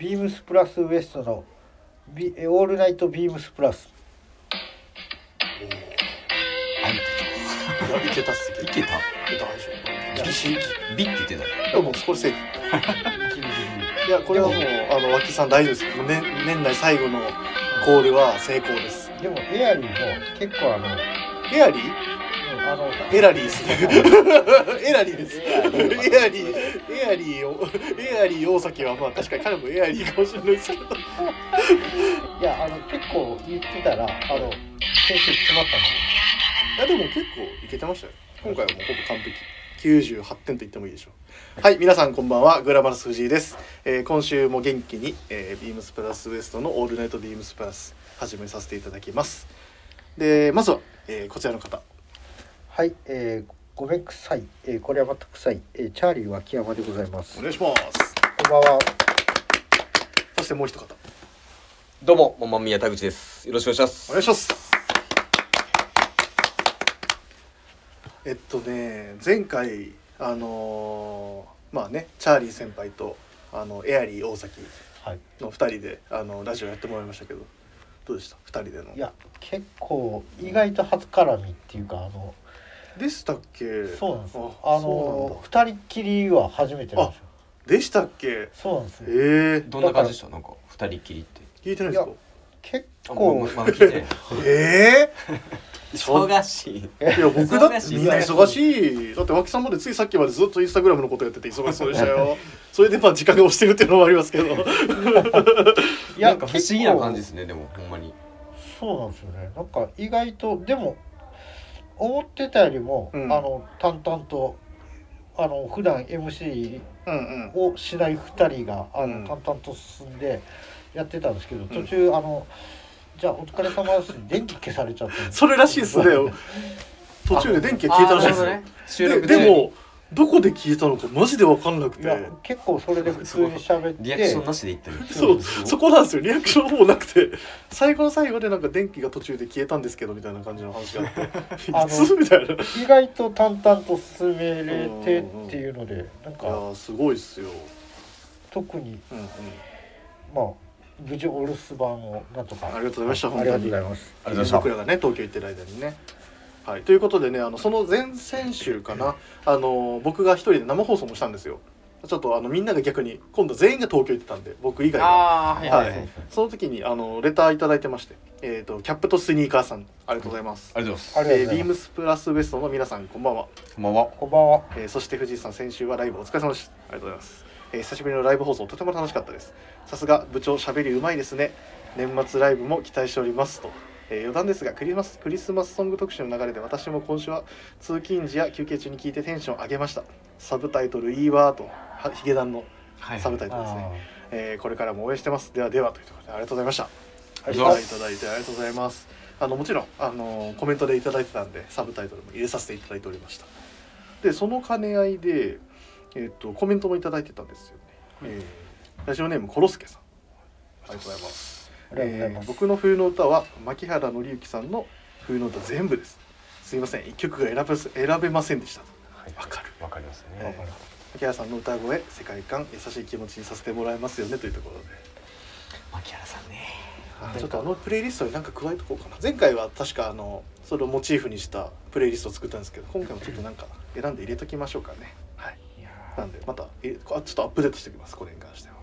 ビームスプラスウエストのビえオールナイトビームスプラス。いやいけたっすいけた。いけたでしょ。厳しい。ビって言ってたいやもうこれセーフ。いやこれはもうあの脇さん大丈夫です。もう年年内最後のコールは成功です。でもエアリーも結構あのエアリー？うんあのエラリーですね。エラリーです。エアリーエアリーをエアリー大崎はまあ確かに彼もエアリーかもしれないですけど。いやあの結構言ってたらあの先生詰まったの。いやでも結構いけてましたよ。今回はもうほぼ完璧。98点と言ってもいいでしょう。はい皆さんこんばんは。グラマラス藤井です、えー今週も元気に、えービームスプラスウエストのオールナイトビームスプラス始めさせていただきます。でまずは、えーこちらの方。はい、えー、ごめんくさい、えー、これはまた臭い、えー、チャーリー脇山でございます。お願いします。こんばんは。そしてもう一方。どうももんまんみや田口です。よろしくお願いします。お願いします。えっとね前回あのーまあねチャーリー先輩とあのエアリー大崎はい。の2人であのラジオやってもらいましたけどどうでした？2人での。いや結構意外と初絡みっていうかあのでしたっけ？そうなんですよ。ああの二人っきりは初めてなんですよ。でしたっけ？そうなんですよ。ええ。どんな感じでした？なんか二人きりって。聞いてないですか？結あ構ままだ聞い。てないえ？忙しい。えいや僕だって忙しい。みんな忙しい。だって脇さんまでついさっきまでずっとインスタグラムのことやってて忙しそうでしたよ。それでまあ時間が押してるっていうのもありますけど。いなんか不思議な感じですねでもほんまに。そうなんですよね。なんか意外とでも思ってたよりも、うん。あの淡々とあの普段 MC うんうん。をしない2人があの、うん。淡々と進んでやってたんですけど途中、あのじゃあお疲れ様です電気消されちゃったんですそれらしいですね。途中で電気が消えたらしいですよ、収録でででもどこで消えたのかマジで分かんなくて。いや結構それで普通に喋って。リアクションなしで言ったりそうそこなんですよ。リアクションもなくて。最後の最後でなんか電気が途中で消えたんですけどみたいな感じの話があって。あのいつみたいな。い意外と淡々と進めれてっていうのでなんやかーすごいっすよ、特にうんうん、まあ無事お留守番をなんとか。ありがとうございましたありがとう本当にございます。ありがとうございま僕らがね東京行ってる間にねはい。ということでねあのその前々週かなあの僕が一人で生放送もしたんですよ。ちょっとあのみんなが逆に今度全員が東京行ってたんで僕以外が。ああはいはい、ははい。い、その時にあのレターいただいてましてえっ、とキャップとスニーカーさんありがとうございます、ありがとうございます。えービームスプラスウエストの皆さんこんばんは、こんばんは。こんばんは。えーそして藤井さん先週はライブお疲れ様でした。ありがとうございます、えー久しぶりのライブ放送とても楽しかったです。さすが部長しゃべりうまいですね。年末ライブも期待しております。と、えー余談ですがクリスマスクリスマスソング特集の流れで私も今週は通勤時や休憩中に聞いてテンション上げました。サブタイトル「いいわ」とはヒゲダンのはい。サブタイトルですね、あえーこれからも応援してます。ではではというところでありがとうございました。ーありがとうございただいてありがとうございます。あのもちろんあのコメントでいただいてたんでサブタイトルも入れさせていただいておりました。でその兼ね合いで、えっとコメントもいただいてたんですよね、えーラジオネームコロスケさん。ありがとうございますえー僕の冬の歌は牧原紀之さんの冬の歌全部です。すいません。一曲が選べ選べませんでしたはい。わかる。わかりますえねー牧原さんの歌声世界観優しい気持ちにさせてもらえますよねというところで。牧原さんね。あちょっとあのプレイリストに何か加えとこうかな。前回は確かあのそれをモチーフにしたプレイリストを作ったんですけど今回もちょっとなんか選んで入れときましょうかね。はい。なんでまたえあちょっとアップデートしておきますこれに関しては。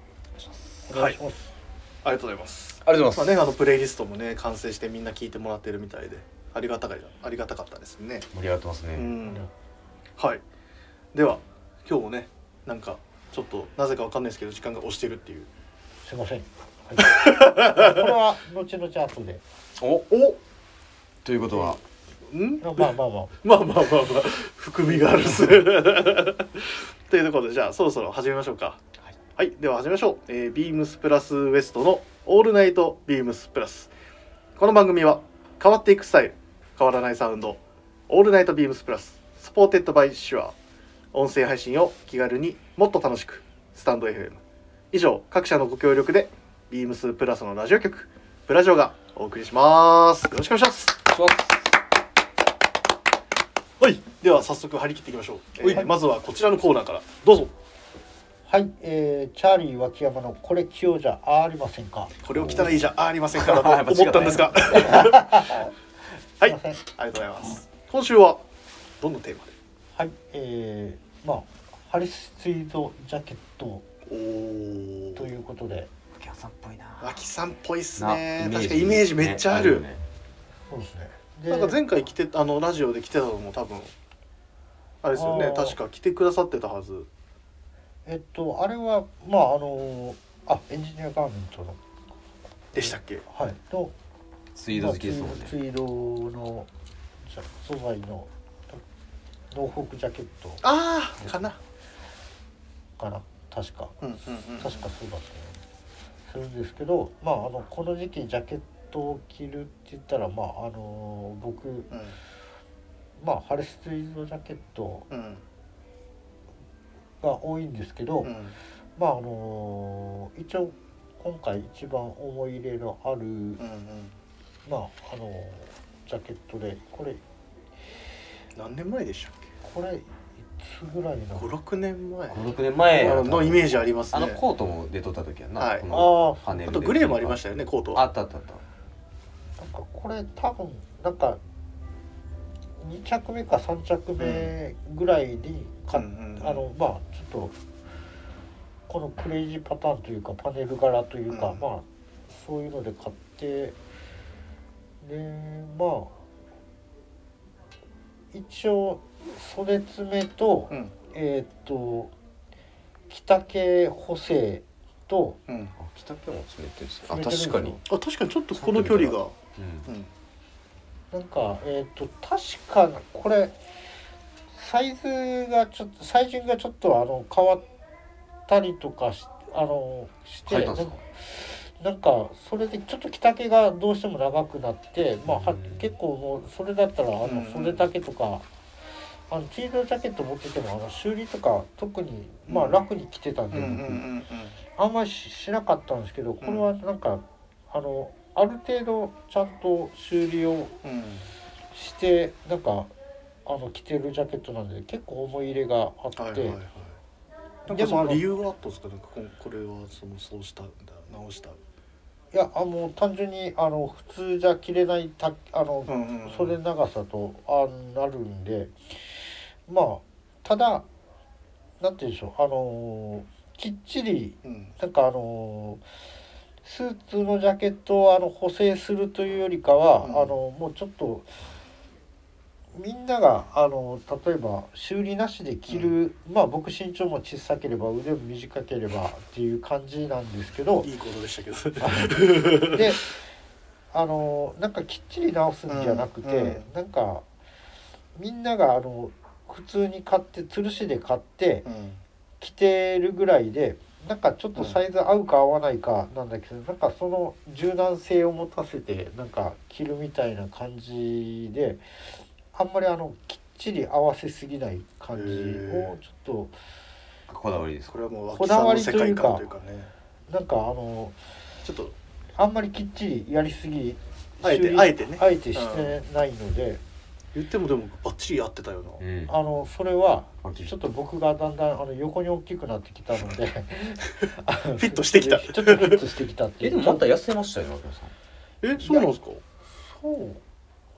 お願いします、ありがとうございます。ありがとうございます、まあねあのプレイリストもね完成してみんな聞いてもらってるみたいでありがたかありがたかったですね。盛り上がってますね、うん。はい。では今日もねなんかちょっとなぜかわかんないですけど時間が押してるっていう。すいません、はい、これは後々後で。おおということは、ん？まあまあまあ。まあまあまあまあ。含みがあるっす というところでじゃあそろそろ始めましょうかはい、では始めましょう、えー、ビームスプラスウエストのオールナイトビームスプラス。この番組は変わっていくスタイル変わらないサウンドオールナイトビームスプラス supported by シュア音声配信を気軽にもっと楽しくスタンド FM 以上各社のご協力でビームスプラスのラジオ局プラジオがお送りします。よろしくお願いします。はい、では早速張り切っていきましょう。えーはい。まずはこちらのコーナーから。どうぞ。はい、えー、チャーリー脇山のこれ着ようじゃありませんか？これを着たらいいじゃありませんかだと思ったんですが はい。ありがとうございます。今週はどのテーマで？はいえー、まあハリスツイードジャケットということで。お客さんっぽいな。脇さんっぽいっすなね。確かイメージめっちゃある、よね。そうですね。でなんか前回来てあのラジオで来てたのも多分あれですよね。確か来てくださってたはずえっとあれはまああのあエンジニアガーメントの。でしたっけ？はい。とツイード好きですもんね。まあツイードのじゃ素材のノーフォークジャケット。ああかな。かな。確か。うんうんうん確かそうだったよね。するんですけどまああのこの時期ジャケットを着るって言ったらまああの僕うん。まあハリスツイードジャケットうんが多いんですけど、うん。まああの一応今回一番思い入れのある、うんうん。まああのジャケットでこれ何年前でしたっけ？これいつぐらいの？56年前。56年前あのイメージありますね。あのコートも出とった時やな、はい。このあパネルで。あとグレーもありましたよねコートは。あったあったあった。あなんかこれ多分なんか2着目か3着目ぐらいに買っうんうんうん。あのまあちょっとこのクレイジーパターンというかパネル柄というか、うん。まあそういうので買ってでまあ一応袖詰めと、うん。えーっと着丈補正とうん。あ北家も詰めてるんですねあ確かに。あ確かにちょっとこの距離が。うんうん。なんかえーっと確かこれサイズがちょっとサイズがちょっとあの変わったりとかしあのしてなんかそれでちょっと着丈がどうしても長くなって、まあ、結構もうそれだったらあうん。の袖丈とか、あのチードジャケット持っててもあの修理とか特にまあうん楽に着てたんで、あんまりししなかったんですけどこれはなんか、あのある程度ちゃんと修理をしてなんかあの着てるジャケットなんで結構思い入れがあって、はいはいはい。なんでもかその理由はあったんですかなんかここれはそのそうしたんだ直した。いやあの単純にあの普通じゃ着れないたあの、うんうんうん。袖長さとあなるんで。まあただなんて言うんでしょうあのきっちりうん。なんかあのスーツのジャケットをあの補正するというよりかは、うん。あのもうちょっとみんながあの例えば修理なしで着る、まあ僕身長も小さければ腕も短ければっていう感じなんですけど。いいことでしたけど。であのなんかきっちり直すんじゃなくて、うん。うん。なんかみんながあの普通に買って吊るしで買ってうん。着てるぐらいでなんかちょっとサイズ合うか合わないかなんだけど、なんかその柔軟性を持たせてなんか着るみたいな感じであんまりあのきっちり合わせすぎない感じをちょっこだわりですこれはもうこだわりというか観というかね。となんかあのちょっとあんまりきっちりやりすぎあえてあえてね。あえてしてないので。言ってもでもバッチリ合ってたよな。うん。あのそれはあちょっと僕がだんだんあの横に大きくなってきたのでフ フィットしてきた。ちょっとフィットしてきたっていう。えでもまた痩せましたよ脇さん。えそうなんですか？そう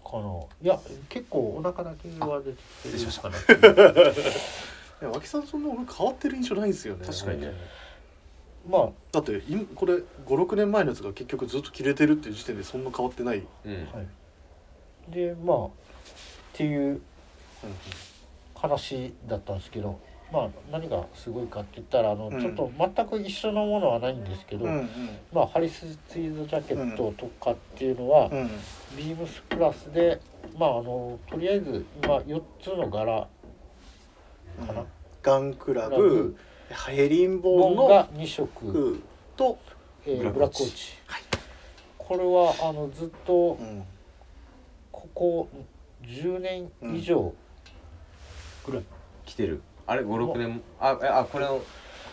かな。いや結構お腹だけは出て失礼しました。かないや脇さんそんな俺変わってる印象ないんですよね。確かにね。まあだっていこれ56年前のやつが結局ずっと着れてるっていう時点でそんな変わってない、うん。うんはい。でまあっていう話だったんですけどまあ何がすごいかって言ったらあの、うん。ちょっと全く一緒のものはないんですけど、うんうん。まあハリスツイードジャケットとかっていうのは、うん。ビームスプラスでまああのとりあえず今4つの柄かな、ガンクラブブ。ヘリンボーンが2色、服と、えーブラックウォッチ。ブラックウォッチ、これはあのずっとうん。ここ10年以上ぐらい、来てるあれ56年あえあこれの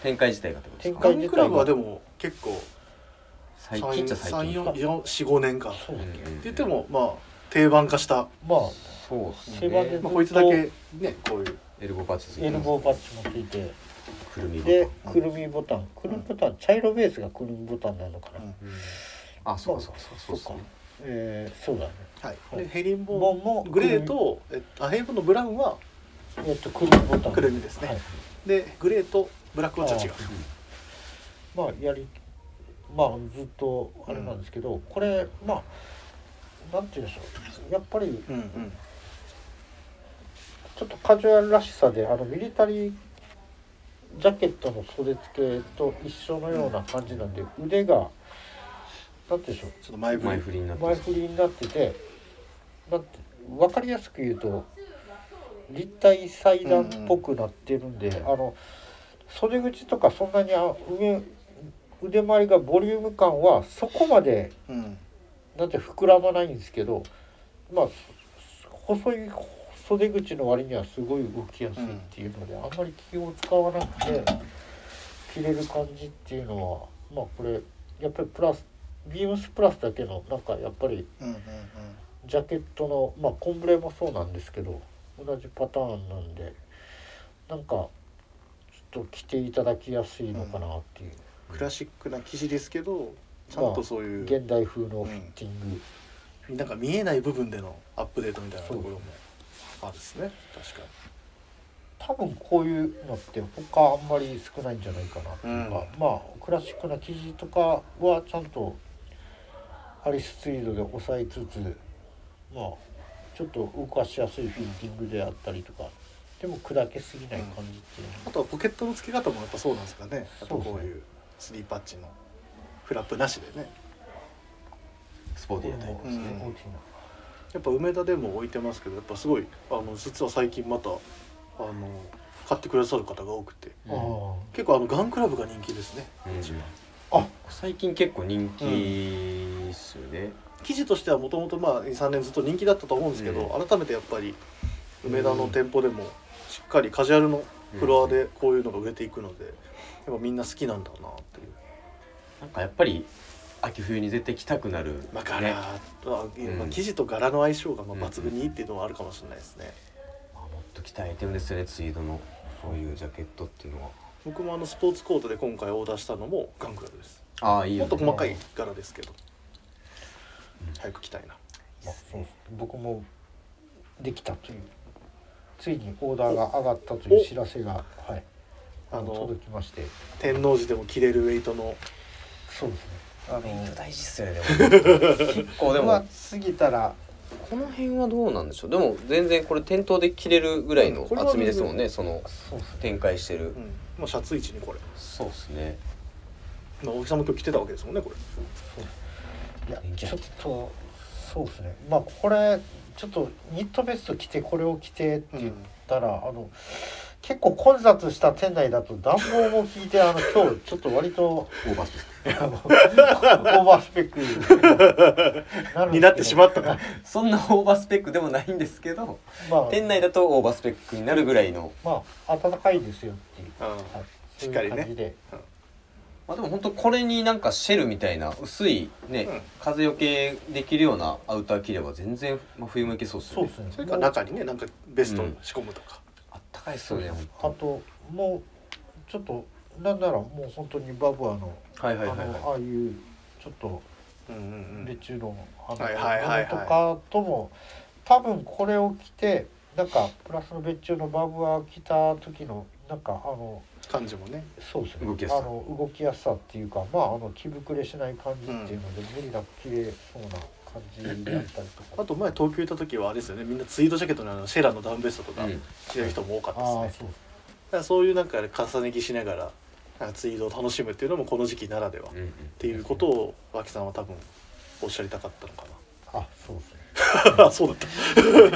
展開自体がってことです展か？ガンクラブはでも結構最近っちゃ最近45年か。ってそう、言ってもまあ定番化した、まあそうっすセバでねまあ、こいつだけねこういう。エルボーパッチついてますエルボーパッチもついてくるみボタン。でくるみボタン。くるみボタン茶色ベースがくるみボタンなのかな、うん。うん。あそうかそうか。そうそうかそうえー、そうだね。はい。はいでヘリンボボンもグレーとえあヘリンボンのブラウンはえっとくるみボタン。くるみですねはい、でグレーとブラックはちょっと違うまあやりまあずっとあれなんですけど、これまあなんて言うんでしょうやっぱりうんうんちょっとカジュアルらしさであのミリタリージャケットの袖付けと一緒のような感じなんで、腕がなんて言うんでしょうちょっと前振りになって前振りになっててなんて分かりやすく言うと立体裁断っぽくなってるんで、あの袖口とかそんなにあ上腕周りがボリューム感はそこまでうん。なんて膨らまないんですけどまあ細い袖口の割にはすごい動きやすいっていうので、あんまり気を使わなくて着れる感じっていうのはまあこれやっぱりプラスビームスプラスだけのなんかやっぱりうんうん。ジャケットのまあコンブレもそうなんですけど同じパターンなんでなんかちょっと着ていただきやすいのかなっていう、クラシックな生地ですけどちゃんとそういう、現代風のフィッティング、なんか見えない部分でのアップデートみたいなところもあるんですね。確か多分こういうのって他あんまり少ないんじゃないかな。っていうか、うんまあクラシックな生地とかはちゃんとアリスツイードで抑えつつまあちょっと動かしやすいフィッティングであったりとかでも砕けすぎない感じっていうの。あとはポケットの付け方もやっぱそうなんですかね。やっぱこそういうスリーパッチのフラップなしでね。スポーティーなタイプですね、うんやっぱ梅田でも置いてますけどやっぱすごいあの実は最近またあの買ってくださる方が多くて。うん。あ結構あのガンクラブが人気ですね。うん。あ最近結構人気っすよね、生地としてはもともとまあ23年ずっと人気だったと思うんですけど、改めてやっぱり梅田の店舗でもしっかりカジュアルのフロアでこういうのが売れていくのでやっぱみんな好きなんだなっていう。なんかやっぱり秋冬に絶対着たくなる、まあ、柄、ね。まあうん。生地と柄の相性がまあうん。抜群にいいっていうのはあるかもしれないですね。まあ、もっと着たいアイテムですよねツイードの。そういうジャケットっていうのは。僕もあのスポーツコートで今回オーダーしたのもガンクラブです。ああいいよ、ね、もっと細かい柄ですけど、早く着たいな。まあそう。僕もできたという。ついにオーダーが上がったという知らせがはい。あの届きまして。天王寺でも着れるウェイトの。そうですね。あの大事っすよねでも。結構でも。過ぎたらこの辺はどうなんでしょう？でも全然これ店頭で着れるぐらいの厚みですもんねそのそうですね。展開してる、うん、もうシャツ位置にこれ、そうっすね。まあ、大木さんも今日着てたわけですもんねこれ。いや人気あっちょってとそうですね。まあこれちょっとニットベスト着てこれを着てって言ったら、あの結構混雑した店内だと暖房も効いてあの今日ちょっと割とオーバースペック。オーバースペックになってしまったな。そんなオーバースペックでもないんですけどまあ店内だとオーバースペックになるぐらいの。まあ暖かいですよっていう、うんはい、しっかりね。そういう感じでまあでも本当これになんかシェルみたいな薄いね、うん。風よけできるようなアウター着れば全然、まあ、冬もいけそうっすよね。そうですね。それから中にねなんかベストを仕込むとか。あったかいっすよねあ本ともうちょっとなんならもう本当にバブアの当はいはいはい。あのはああいうちょっとうんうんうん。別注のあのはいはいはいはいものとかとも多分これを着てなんかプラスの別注のバブア着た時のなんかあの感じもね。そうですね。動きやすさ。あの動きやすさっていうかまああの着膨れしない感じっていうので、無理なく着れそうな感じであったりとか、あと前東京行った時はあれですよね。みんなツイードジャケットのあのシェラのダウンベストとかうん。着てる人も多かったですね。ああそう。だからそういうなんか重ね着しながらなんかツイードを楽しむっていうのもこの時期ならではっうんうん。ていうことを脇さんは多分おっしゃりたかったのかあそうですね。そうだった。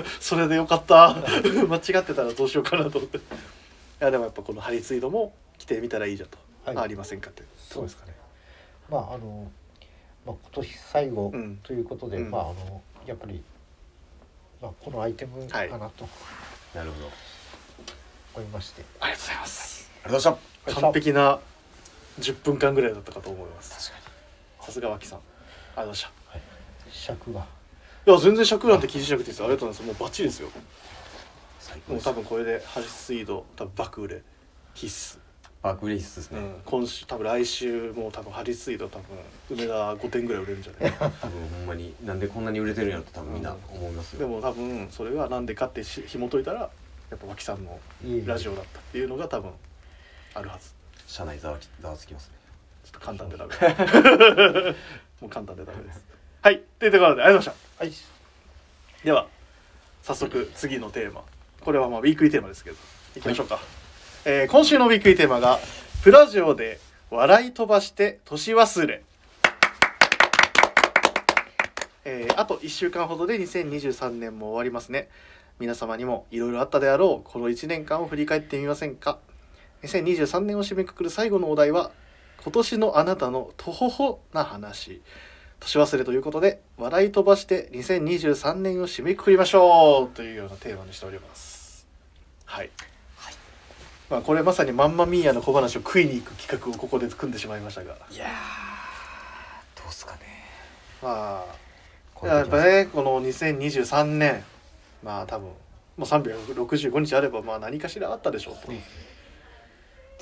それでよかった。間違ってたらどうしようかなと思って。いやでもやっぱこのハリツイードも着てみたらいいじゃと、はい。ありませんかってそうですかね。まああの、まあ、今年最後うん。ということで、うん。まああのやっぱり、まあ、このアイテムかなと。なるほど。思いまして、ありがとうございます。ありがとうございました。完璧な10分間ぐらいだったかと思います。確かさすが脇さん。ありがとうございまはい、尺が。したいや全然尺なんて気にしなくていいですよ。ありがとうございます。もうバッチリですよもう多分これでハリツイード多分爆売れ。必須。爆売れ必須ですね、うん、今週多分来週もう多分ハリスイード多分梅田5点ぐらい売れるんじゃない？多分ほんまに。なんでこんなに売れてるんやろと多分みんな思いますよ、でも多分それがなんでかってし紐解いたらやっぱ脇さんのいい。ラジオだったっていうのが多分あるはず。社内ざわきざわつきますね。ちょっと簡単でダメ。もう簡単でダメです。はい。というところでありがとうございまはい。したでは早速次のテーマこれはまあウィークリーテーマですけど。いきましょうか、えー今週のウィークリーテーマが「プラジオで笑い飛ばして年忘れ」えーあと1週間ほどで2023年も終わりますね。皆様にもいろいろあったであろうこの1年間を振り返ってみませんか。2023年を締めくくる最後のお題は今年のあなたのとほほな話年忘れということで笑い飛ばして2023年を締めくくりましょうというようなテーマにしております。はい、まあこれまさにマンマミーヤの小話を食いに行く企画をここで組んでしまいましたが。いやーどうっすかね。まあこやっぱねこの2023年まあ多分もう365日あればまあ何かしらあったでしょうと、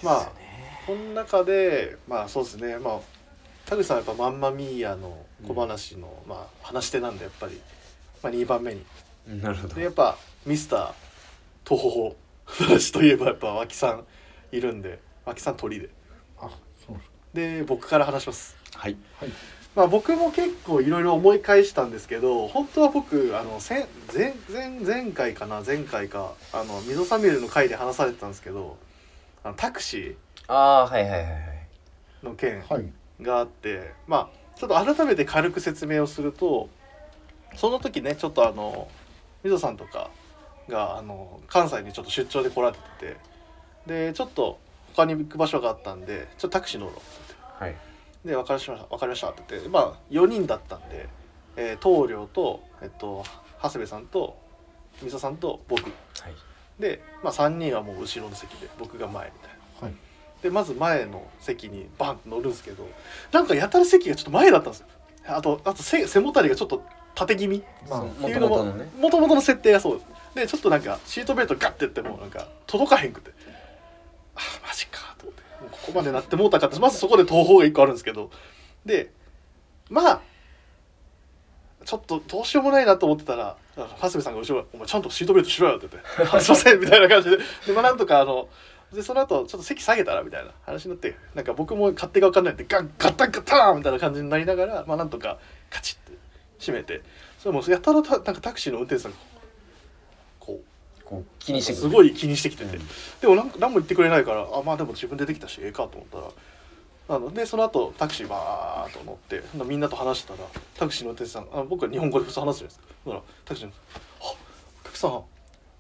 まあこの中でまあそうですね。まあ田口さんはやっぱマンマミーヤの小話の、まあ話し手なんでやっぱり、まあ、2番目に。なるほど。でやっぱミスタートホホ話といえばやっぱ脇さんいるんで脇さん鳥で。あそう。で僕から話します。はい。はい。まあ僕も結構いろいろ思い返したんですけど本当は僕あの前前前前回かな前回かあの溝サミュエルの回で話されてたんですけどあのタクシああーはいはいはいはい。ーの件はい。があってまあちょっと改めて軽く説明をするとその時ねちょっとあの溝さんとかがあの関西にちょっと出張で来られててでちょっと他に行く場所があったんでちょっとタクシー乗ろうって言って。はい。で分かりました分かりましたって言ってまあ4人だったんで、えー、棟梁と、えっと、長谷部さんとみそさんと僕。はい。で、まあ、3人はもう後ろの席で僕が前みたいな。はいでまず前の席にバンって乗るんですけどなんかやたら席がちょっと前だったんですよ。あとあと背背もたれがちょっと縦気味っていうのもともともとの設定がそうでちょっとなんかシートベルトガッてやってもなんか届かへんくて。あマジかと思って。もうここまでなってもうたかってまずそこで東宝が1個あるんですけど。でまあちょっとどうしようもないなと思ってたら長谷部さんが後ろ「お前ちゃんとシートベルトしろよ」って言って「あすいません」みたいな感じで。で、まあ、なんとかあのでその後ちょっと席下げたらみたいな話になってなんか僕も勝手が分かんないんでガンガッタンガッタンみたいな感じになりながらまあなんとかカチッて閉めてそれもうやたらたなんかタクシーの運転手さんがこうこう気にしてすごい気にしてきてて、うん。でもなんか何も言ってくれないからあまあでも自分でできたしええかと思ったらあのでその後タクシーバーッと乗ってみんなと話してたらタクシーの運転手さんあ僕は日本語で普通話すじゃないですか。だからタクシーの「あお客さん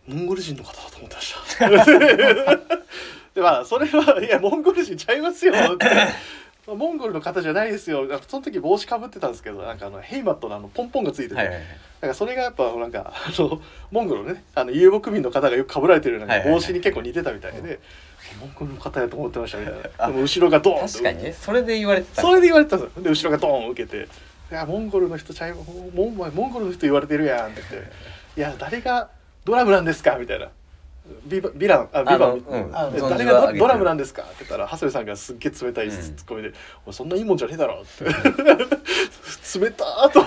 モンゴル人の方だと思ってました」でまあそれは「いやモンゴル人ちゃいますよ」って。まあモンゴルの方じゃないですよ。その時帽子かぶってたんですけどなんかあのヘイマットのあのポンポンがついてて、はいはいはい。なんかそれがやっぱなんかあのモンゴルのねあの遊牧民の方がよく被られてるようなはいはいはい。帽子に結構似てたみたいで、モンゴルの方やと思ってましたみたいな。でも後ろがドーンと確かにね。それで言われてた。それで言われてたんですよ。で後ろがドーン受けて「いやモンゴルの人ちゃいモンモンゴルの人言われてるやん」って言って「いや誰がドラムなんですか?」みたいな。ビバラン？あビバン？うん。誰がドラムなんですか？って言ったら長谷部さんがすっげえ冷たいうんツッコミで「おいそんないいもんじゃねえだろ」って。冷たーと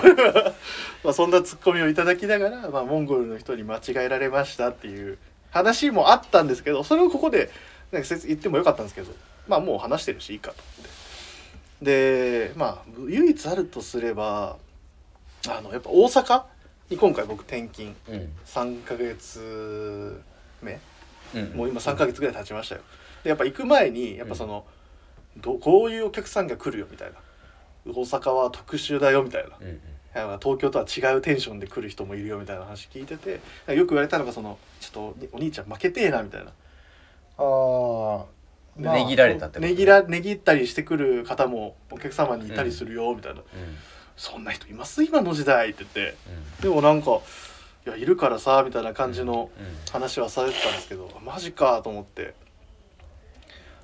まあそんなツッコミをいただきながら、まあ、モンゴルの人に間違えられましたっていう話もあったんですけどそれをここでなんか説言ってもよかったんですけどまあもう話してるしいいかと思って。でまあ唯一あるとすればあのやっぱ大阪？に今回僕転勤うん。3ヶ月目？うんもう今3ヶ月ぐらい経ちましたよ。でやっぱ行く前にやっぱその、どこういうお客さんが来るよみたいな。大阪は特殊だよみたいな。うん東京とは違うテンションで来る人もいるよみたいな話聞いててよく言われたのがそのちょっとお兄ちゃん負けてえなみたいな。あー。まあねぎられたってことね。ぎらねぎったりしてくる方もお客様にいたりするよみたいな、うんそんな人います？今の時代って言って。うん。でもなんかいやいるからさみたいな感じのうん。話はされてたんですけどマジかと思って。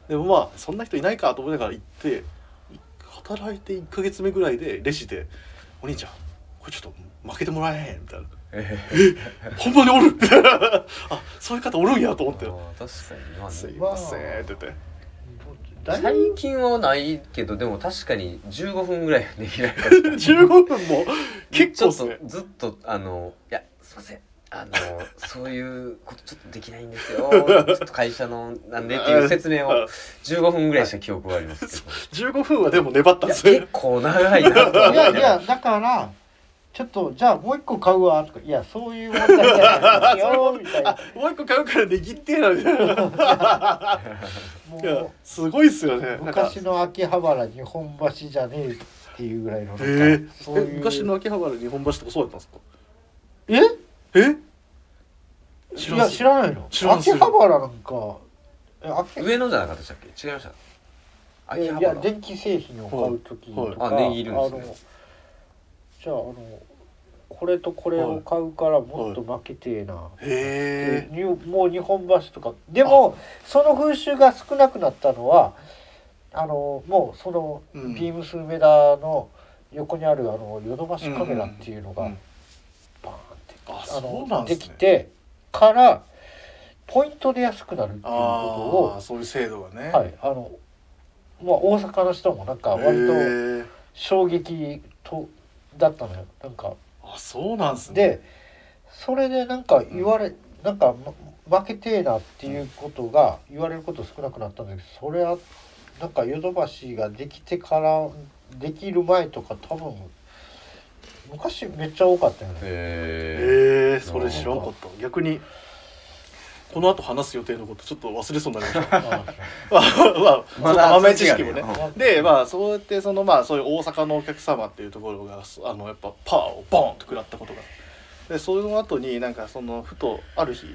でもまあそんな人いないかと思いながら行ってい働いて1ヶ月目ぐらいでレジで「お兄ちゃんこれちょっと負けてもらえへん」みたいな。え「ほんまにおる!」あそういう方おるんやと思って。確かに「まあね。すいません」って言って最近はないけどでも確かに15分ぐらいはねぎられた15 分も？結構っすね。ちょっとずっとあの「いやすいません。あの そういうことちょっとできないんですよ。ちょっと会社のなんで」っていう説明を15分ぐらいした記憶はありますけど。15分はでも粘ったんですね。結構長いなと思っいやていやだからちょっとじゃあもう一個買うわとかいやそういう問題じゃないよ みたいあなもう一個買うから握ってえなみたいなもうすごいっすよね。昔の秋葉原日本橋じゃねえっていうぐらいのえそういう。昔の秋葉原日本橋とかそうだったんですか？え？え？いや知らないの。秋葉原なんか上野じゃなかったでしたっけ？違いました。え秋葉原。いや電気製品を買う時とか、はい。はいあ値切るんですねじゃああのこれとこれを買うからもっと負けてえな、へえ。でにもう日本橋とか。でもその風習が少なくなったのはあのもうそのうん。ビームス梅田の横にあるあのヨドバシカメラっていうのがバーンってあのでね。ですきてからポイントで安くなるっていうあこあそういう制度がね。とをはいあのまあ大阪の人もなんか割とへえ。衝撃とだったのよ。なんか。あそうなんすね。でそれでなんか言われ、なんかま負けてえなっていうことが言われること少なくなったんだけどそれはなんかヨドバシができてからできる前とか多分昔めっちゃ多かったよね。へへえそれ知らんかった。逆にこの後話す予定のことちょっと忘れそうになりました。あ まあまあ豆知識もね。でまあそうやってそのまあそういう大阪のお客様っていうところがあのやっぱパーをボーンと食らったことがでその後になんかそのふとある日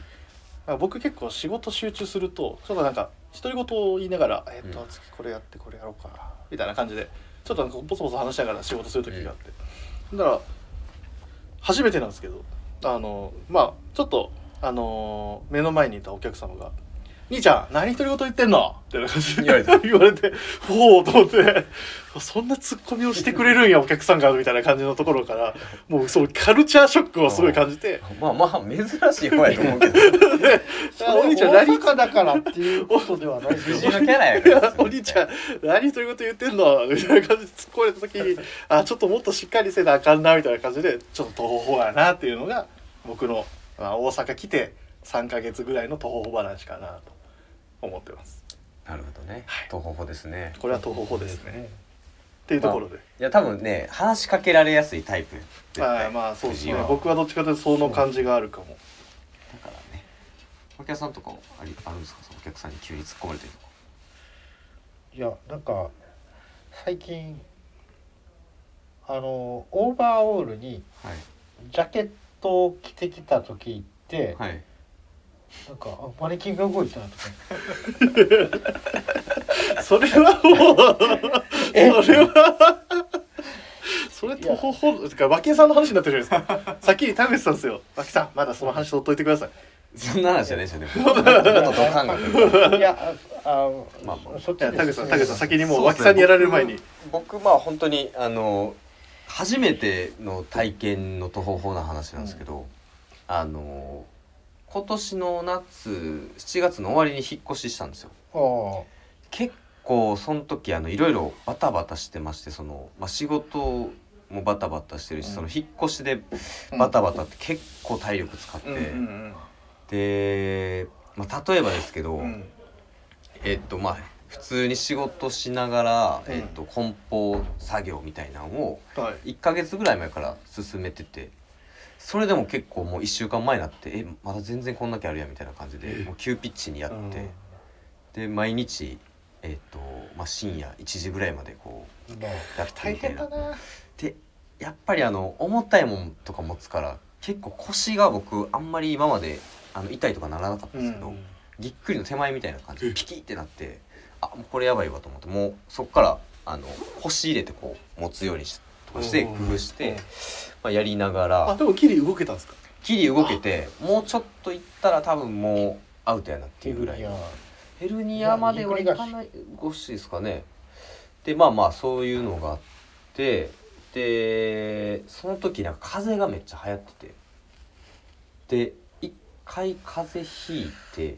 まあ僕結構仕事集中するとちょっとなんか独り言を言いながら「えっとうん次これやってこれやろうか」みたいな感じでちょっとなんかボソボソ話しながら仕事する時があって、だから初めてなんですけどあのまあちょっとあの目の前にいたお客様が「兄ちゃん何独り言言ってんの?」みたいな感じで言われて「おお」と思って。そんなツッコミをしてくれるんやお客さんがみたいな感じのところからもうそうカルチャーショックをすごい感じて。まあまあ珍しい方やと思うけど。お兄ちゃん大何阪だからっていうことではない美人のキャラやから。お兄ちゃん何ということ言ってんの？みたいな感じで突っ込まれた時に あちょっともっとしっかりせなあかんなみたいな感じでちょっと徒歩やなっていうのが僕の、まあ、大阪来て3か月ぐらいの徒歩話かなと思ってます。なるほどね。はい。徒歩歩ですね。これは徒歩ですね。っていうところで、いや多分ね話しかけられやすいタイプ絶まあ対まあそうですね。僕はどっちかというとその感じがあるかも。だからね。お客さんとかもありあるんですか？そのお客さんに急に突っ込まれてるとかいやなんか最近あのオーバーオールにはい。ジャケットを着てきた時って、はい。なんかあマネキンが動いたとか。それはもう え？それは。それ徒歩歩てか脇江さんの話になってるじゃないですか。先に田口さんですよ。脇さんまだその話取っといてください。そんな話じゃないですよ。ねもっとドカンがいやああまあまあ。そっちいや田口さん田口さん先にもうそうですね脇さんにやられる前に。僕僕まあ本当にあの初めての体験の途方法な話なんですけど、あの今年の夏7月の終わりに引っ越ししたんですよ。あ結構その時あのいろいろバタバタしてましてその、まあ、仕事もバタバタしてるし、うん。その引っ越しでバタバタって結構体力使って、うんうんで、まあ、例えばですけど、うんうん。えっとまあ普通に仕事しながら、うん。えっと梱包作業みたいなのをはい。1ヶ月ぐらい前から進めててそれでも結構もう1週間前になってえまだ全然こんだけあるやんみたいな感じでえもう急ピッチにやって、うん。で毎日えっとまあ深夜1時ぐらいまでこうまあやって大みたいな。でやっぱりあの重たいもんとか持つから結構腰が僕あんまり今まであの痛いとかならなかったんですけど、ぎっくりの手前みたいな感じでピキってなってあもうこれやばいわと思ってもうそっからあの腰入れてこう持つようにしとかしてうん工夫して、うんまあ、やりながあらでもギリ動けたんですか？ギリ動けてもうちょっといったら多分もうアウトやなっていうぐらいやヘルニア。まではいかないごしですかね。でまあまあそういうのがあってでその時なんか風邪がめっちゃ流行ってて。で一回風邪ひいて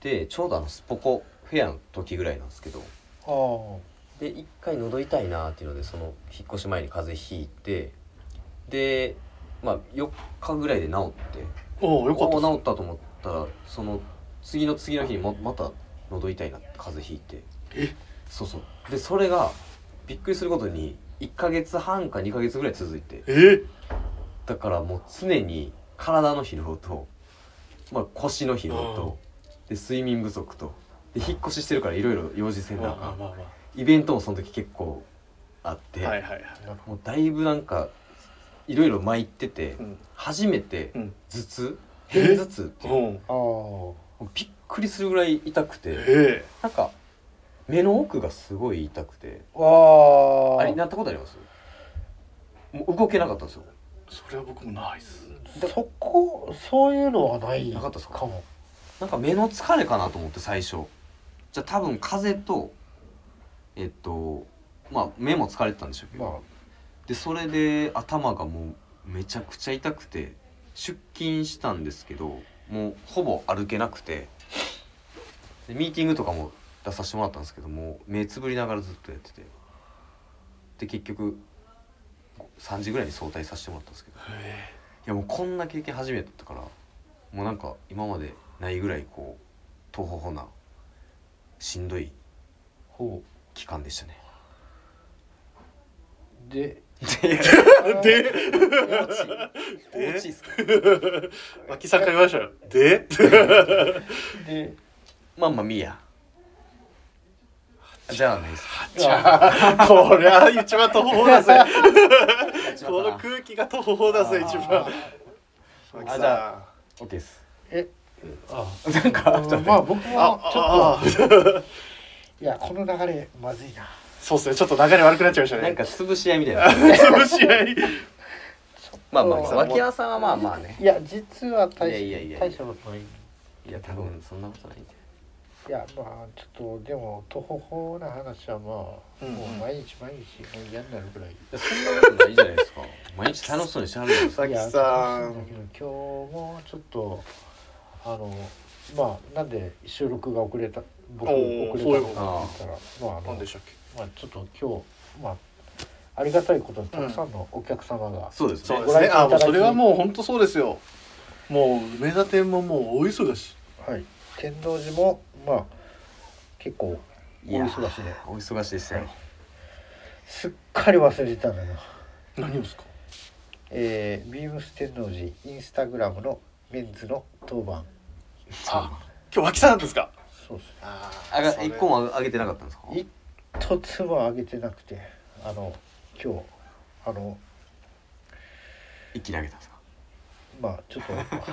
でちょうどあのスポコフェアの時ぐらいなんですけど。で一回喉痛いなっていうのでその引っ越し前に風邪ひいてでまあ4日ぐらいで治って。おおよかった治ったと思ったらその次の次の日にままた喉痛いなって風邪ひいて。え？そうそう。でそれがびっくりすることに1ヶ月半か2ヶ月ぐらい続いて。え？だからもう常に体の疲労と、まあ、腰の疲労とで睡眠不足とで引っ越ししてるからいろいろ用事せんまなあかイベントもその時結構あって、もうだいぶなんかいろいろ参ってて、うん。初めてうん。頭痛え？片頭痛っていうびっくりするぐらい痛くてえなんか目の奥がすごい痛くてあれなったことあります？もう動けなかったんですよ。えそれは僕もないっす。そこそういうのはないなかったっすか？かも。なんか目の疲れかなと思って最初じゃあ多分風邪とえっとまあ目も疲れてたんでしょうけど、までそれで頭がもうめちゃくちゃ痛くて出勤したんですけどもうほぼ歩けなくて。でミーティングとかも出させてもらったんですけどもう目つぶりながらずっとやってて。で結局3時ぐらいに早退させてもらったんですけど。いへやもうこんな経験初めてだったからもうなんか今までないぐらいこうとほほなしんどいほ期間でしたね。うでえでおうちっすか脇さんから言いましたよででまあまあみーや。じゃあないっす。これは一番途方だぜ。この空気が途方だぜ一番。脇あじゃさオッケーです。えあなんかうんまあ僕もちょっあといやこの流れまずいな。そうっすね。ちょっと流れ悪くなっちゃいましたね。なんか潰し合いみたいな。潰し合い。まあまあ脇屋さんはまあまあね。いや実は大いやいやいやいい。や多分そんなことないんで。いやまあちょっとでもとほほな話はまあ、もう毎日毎日もう嫌になるぐらい。いやそんなことないじゃないですか。毎日楽しそうにしてはるじゃないですか。さきいやさ楽しいん今日もちょっとあのまあなんで収録が遅れた僕お遅ーれたのかって言ったらまああの何でしたっけ？まあちょっと今日まあありがたいことにたくさんのお客様が、そうですね。そうですねあもうそれはうもう本当そうですよ。もう梅田店ももう大忙し。はい。天童寺もまあ結構いやお忙しいねお忙しいでしたよ。すっかり忘れてたんだよ。何をですか？えー、ビームス天王寺インスタグラムのメンズの当番あ。今日脇さんなんですか？そうですああが一個も上げてなかったんですか？一つも上げてなくてあの今日あの一気に上げたんですか？まあちょっと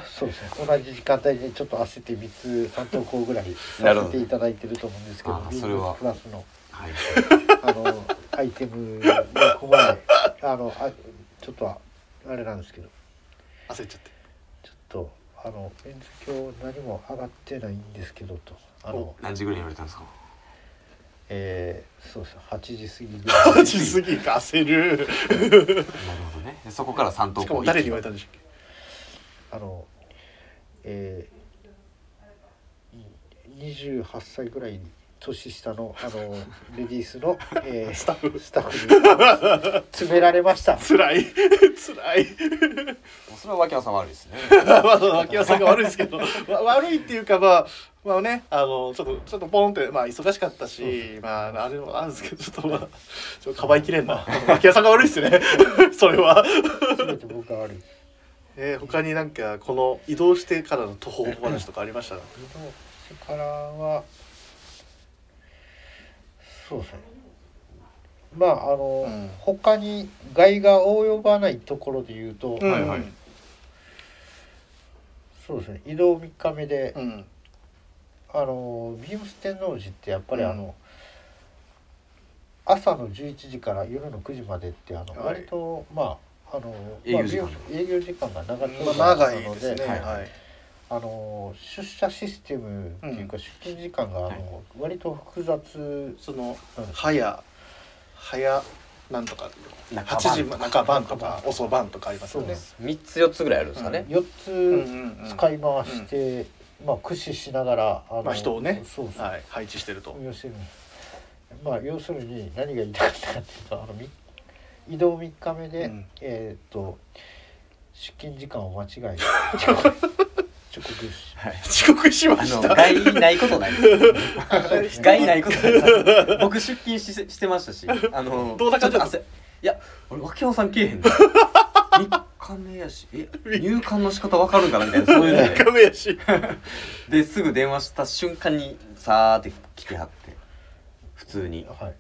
そうですね。同じ時間帯でちょっと焦って3つ3投稿ぐらいさせていただいてると思うんですけどあービーそれはプラスの。はい。あのアイテムがここまであのあちょっとあれなんですけど。焦っちゃって。ちょっとあの今日何も上がってないんですけどと。あの何時ぐらいに言われたんですか？えー、そうです。8時過ぎぐらい。8時過ぎか焦る。なるほどね。でそこから3投稿しかも誰に言われたたんでしたっけ？あのえー、28歳ぐらい年下のあの レディースの、えー、スタッフ。スタッフに詰められました。辛い。辛い。それは脇山さん悪いですね。まあ脇山さんが悪いですけど。わ悪いっていうかまあまあねあのちょっとちょっとポンってまあ忙しかったしまああれもあるんですけどちょっとまあちょっとかばいきれんな。脇山さんが悪いですよね。それは。全て僕が悪い。えー、他になんかこの移動してからの途方話とかありました？移動してからはそうですね。まああの、うん他に害が及ばないところで言うと、うん。はいはい。そうですね。移動3日目で、うん。あのビームス天王寺ってやっぱりうん。あの、朝の11時から夜の9時までってあの、はい。割とまああの営業時間まあ営業時間が長まあく長いですね。はいはいあの出社システムっていうか、出勤時間があの、はい。割と複雑。その早早なんとか中8時晩中晩とか遅晩とかありますよね。そう3つ4つぐらいあるんですかね、4つうんうんうん使い回してまあ駆使しながらあのまあ人をねそうそう。はい配置してると。要するにまあ要するに何が言いたかったかっていうとあのみ移動3日目で、うん。えっ、と出勤時間を間違えて 遅刻しはい。遅刻しまあのした害ないことないです。害ないことないです。僕出勤ししてましたし。あのどんな感じだった。ちょっと汗いや俺脇山さんけえへんで3 日目やし。え入館の仕方わかるんかな？みたいなそういうの3日目やし。でですぐ電話した瞬間にさーって来てはって。普通に。はい。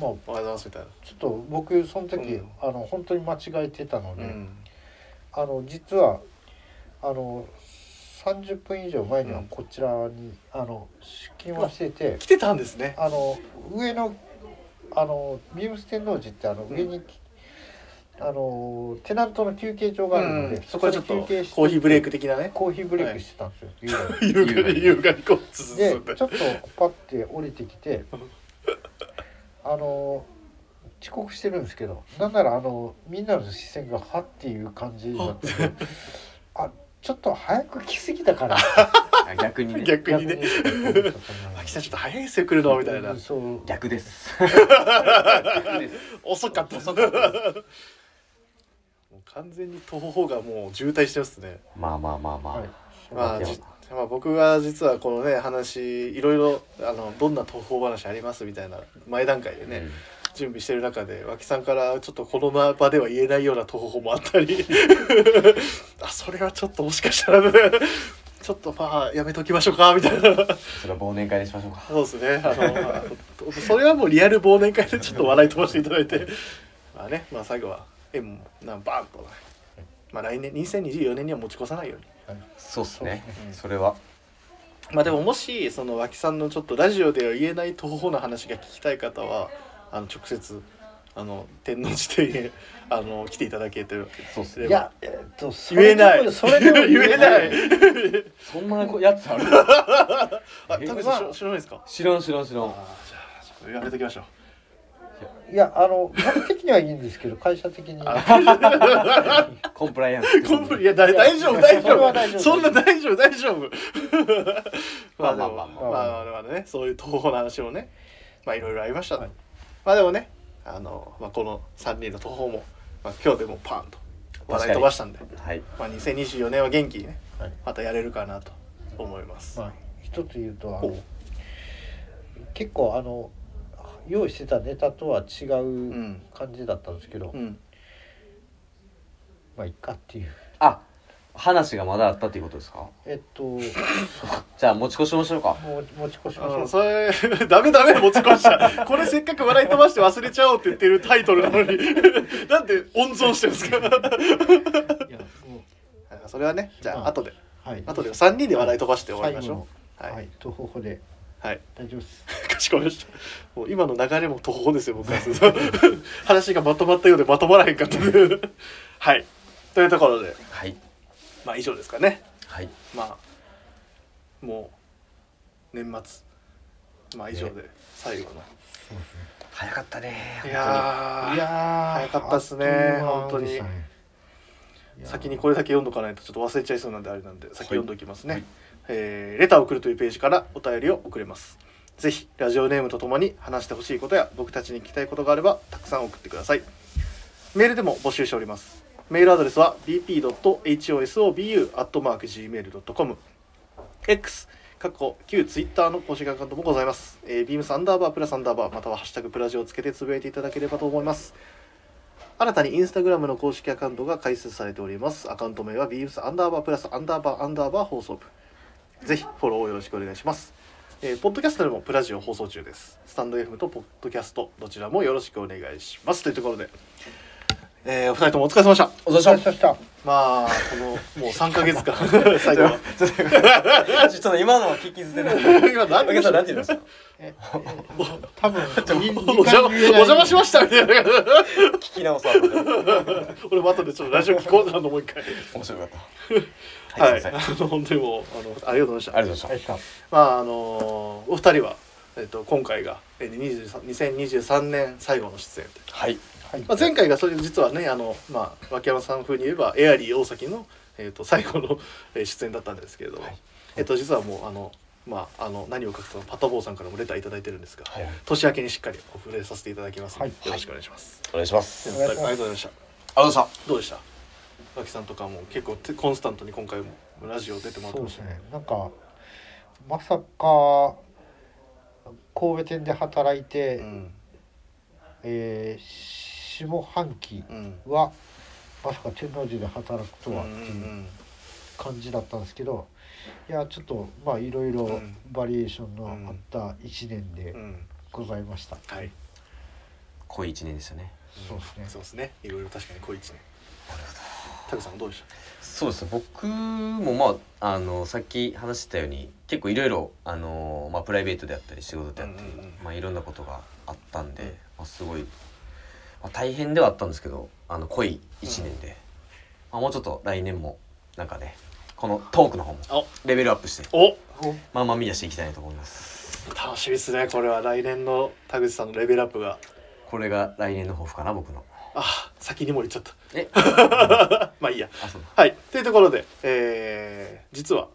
まあおはようございますみたいな。ちょっと僕その時、うん。あの本当に間違えてたので、うん。あの実はあの30分以上前にはうんこちらに、あの出勤はしてて来てたんですね。あの上のあのビームス天王寺ってあの上に、あのテナントの休憩所があるので、うん。そこでちょっと休憩してコーヒーブレイク的なね。コーヒーブレイクしてたんですよ、夕方優雅に優雅にこう進でちょっとパッて降りてきて あの遅刻してるんですけどなんならあのみんなの視線がはっていう感じだったんであちょっと早く来すぎたから あ逆にね。逆にね。秋さんちょっと早いですよ来るのみたいな。そう逆です逆です。遅かった。遅かった。もう完全に徒歩がもう渋滞してますね。まあまあまあまあ、はい。まあ、じまあ僕は実はこのね話いろいろあのどんな徒歩話ありますみたいな前段階でね、うん準備してる中で脇さんからちょっとこの場では言えないような徒歩もあったり。あそれはちょっともしかしたらねちょっとまあやめときましょうかみたいな。それは忘年会にしましょうか。そうですね。あの、まあそれはもうリアル忘年会でちょっと笑い飛ばしていただいて。まあねまあ最後は円なんバーンとね。まあ来年2024年には持ち越さないように。そうっすね。うん。それは。まあでももしその脇さんのちょっとラジオでは言えない徒歩な話が聞きたい方はあの直接あの天王寺庭園あの来ていただけてる。そうっすね。いやえっとそ言えない。それでも言えない。そんなやつある？あえ田口さん知知らないですか？知らん知らん知らん。あーじゃあちょっとやめときましょう。いやあの僕的にはいいんですけど会社的に。コンプライアンス。コンプリいやだ大丈夫大丈それは大丈夫。夫そんな大丈夫大丈夫。まあまあまあまあまあ。まあまあねそういう徒歩の話もねまあいろいろありましたねまあでもねあの、まあ、この3人の徒歩も、まあ、今日でもパンと話題飛ばしたんで、はい。まあ、2024年は元気にねはい。またやれるかなと思います、まあ一つ言うとあほの結構あの用意してたネタとは違ううん。感じだったんですけど、うん。まあいっかっていう。あ話がまだあったっていうことですか？えっとも じゃあ持ち越しましょうか。う持ち越しましょう。うん、それ ダメダメ持ち越した これせっかく笑い飛ばして忘れちゃおうって言ってるタイトルなのに。なんで温存してるんですか？いやもそれはねじゃうんあ後で。うはい。後で3人で笑い飛ばして終わりましょう。はい、のはい。徒歩で。はい、大丈夫です。かしこまりました。もう今の流れも途方ですよ僕は。話がまとまったようでまとまらへんかった。はい。というところで。はいまあ以上ですかね。はい。まあもう年末まあ以上で最後の、早かったねいやーいやー早かったっすね本当に。先にこれだけ読んどかないとちょっと忘れちゃいそうなんであれなんで先読んどきますね、はい。えーレターを送るというページからお便りを送れます。ぜひラジオネームとともに話してほしいことや僕たちに聞きたいことがあればたくさん送ってください。メールでも募集しておりますメールアドレスは bp.hosobu.gmail.com X 過去旧 Twitter の公式アカウントもございます、えー、ビームスアンダーバープラスアンダーバーまたはハッシュタグプラジをつけてつぶやいていただければと思います。新たにインスタグラムの公式アカウントが開設されております。アカウント名はビームスアンダーバープラスアンダーバーアンダーバー放送部。ぜひフォローをよろしくお願いします。えーポッドキャストでもプラジオ放送中です。スタンド FM とポッドキャストどちらもよろしくお願いします。というところで、えー、お二人ともお疲れ様でした。お疲れ様でした。まあこのもう3ヶ月間 最後。は ちょっと今のは聞き捨てな。い 今何んなんて言いましたええ多分にお邪魔しましたみたいな。聞き直そう。と俺も後でちょっとラジオ聞こうなのもう一回。面白かった。はい、あの本当にもうあのありがとうございました。ありがとうございました。まああのお二人は、えっと、今回がえー23 2023年最後の出演はいはい。まあ、前回がそれ実はねあの、まあ、脇山さん風に言えばエアリー大崎の、えっと最後のえー出演だったんですけれども、はい。えっと実はもうあのまああの何を書くとパッタボーさんからもレターいただいてるんですが、はい。年明けにしっかりお触れさせていただきますので、はい。よろしくお願いします。お願いします。ありがとうございました。ありがとうございましどうでした？脇さんとかも結構てコンスタントに今回もラジオ出てもらってました？そうですね。なんかまさか神戸店で働いて、うん。えー下半期うん。はまさか天王寺で働くとはっていう感じだったんですけどいやちょっとまあいろいろうん。バリエーションのあった1年でうん。ございました、はい。た濃い一年でしたね。そうですね。そうですね。いろいろ確かに濃い一年。タクさんどうでした？そうです僕もまああのさっき話してたように結構いろいろあの、まあ、プライベートであったり仕事であったり、うんうんうん。まあ、いろんなことがあったんで、うん。まあ、すごい、まあ、大変ではあったんですけどあの濃い1年で、まあ、もうちょっと来年もなんかねこのトークの方もおレベルアップしておまあまあ見出していきたいなと思います楽しみですね。これは来年の田口さんのレベルアップが。これが来年の抱負かな僕のあ先にも言っちゃった。え？まあいいや。はい。というところで、えー、実は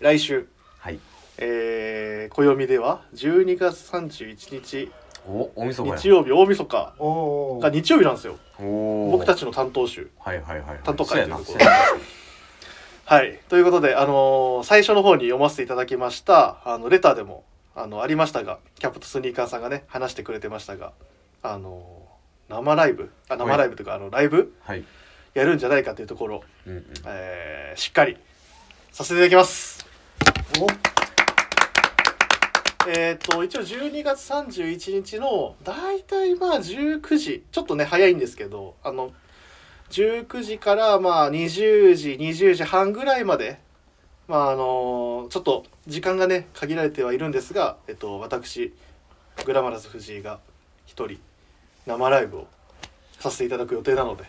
来週、はいえー、暦では12月31日おおみそかや。日曜日大晦日。おおが日曜日なんですよ。僕たちの担当週。はいはいはいはい。担当会というところそうやな。はい。ということで、あのー最初の方に読ませていただきました、あの、レターでも、あの、ありましたが、キャプトスニーカーさんがね、話してくれてましたが、あのー生ライブ、あ、生ライブというか、あの、ライブ？はい。やるんじゃないかというところ、うんうん。えーしっかりさせていただきます。おえっ、と、一応12月31日の、だいたいまあ19時、ちょっとね、早いんですけど、あの、19時からまあ20時、20時半ぐらいまで、まああのちょっと時間がね、限られてはいるんですが、えっと、私、グラマラス藤井が一人、生ライブをさせていただく予定なので、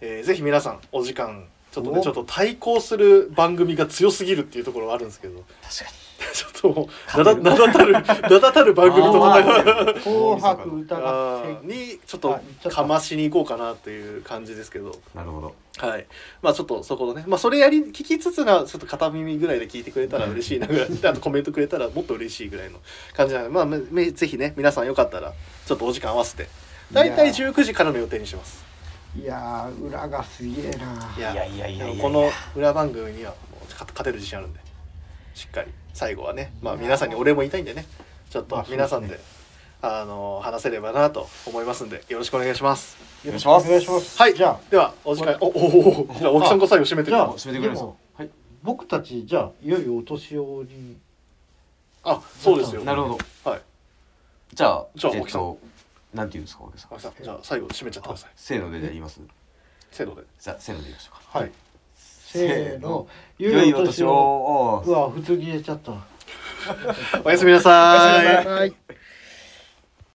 えーぜひ皆さん、お時間、ちょっとね、おちょっと対抗する番組が強すぎるっていうところがあるんですけど、確か ちょっともう、名だ名だたる、名だたる番組とあ戦ー。う。紅白歌合あ戦ー。にちょっとかましに行こうかなっていう感じですけど。になるほど。はい。まあちょっとそこのねまあそれやり聞きつつなちょっと片耳ぐらいで聞いてくれたら嬉しいなぐらい。であとコメントくれたらもっと嬉しいぐらいの感じなので。まあめめぜひね皆さんよかったらちょっとお時間合わせて。大体19時からの予定にしますいやー裏がすげえな。いやいやいやいやこの裏番組にはもう勝勝てる自信あるんで。しっかり。最後はね。まあ皆さんにお礼も言いたいんでね。ちょっと皆さんで,、あの話せればなと思いますんでよろしくお願いします。よろしくお願いします。はい。じゃあではお時間。おおおお。じゃあ沖さんが最後締めてじゃあお締めてくれはい。僕たちじゃあいよいよお年をにあそうですよ。なるほど。はい。じゃあじゃあ沖さん。となんて言うんですか沖さん。沖さんじゃあ最後締めちゃってください。せーのでじゃあ言います？せーので。じゃあせーので言いましょうか。はい。せーの。良いお年を。うわ普通に入れちゃった。おやすみなさい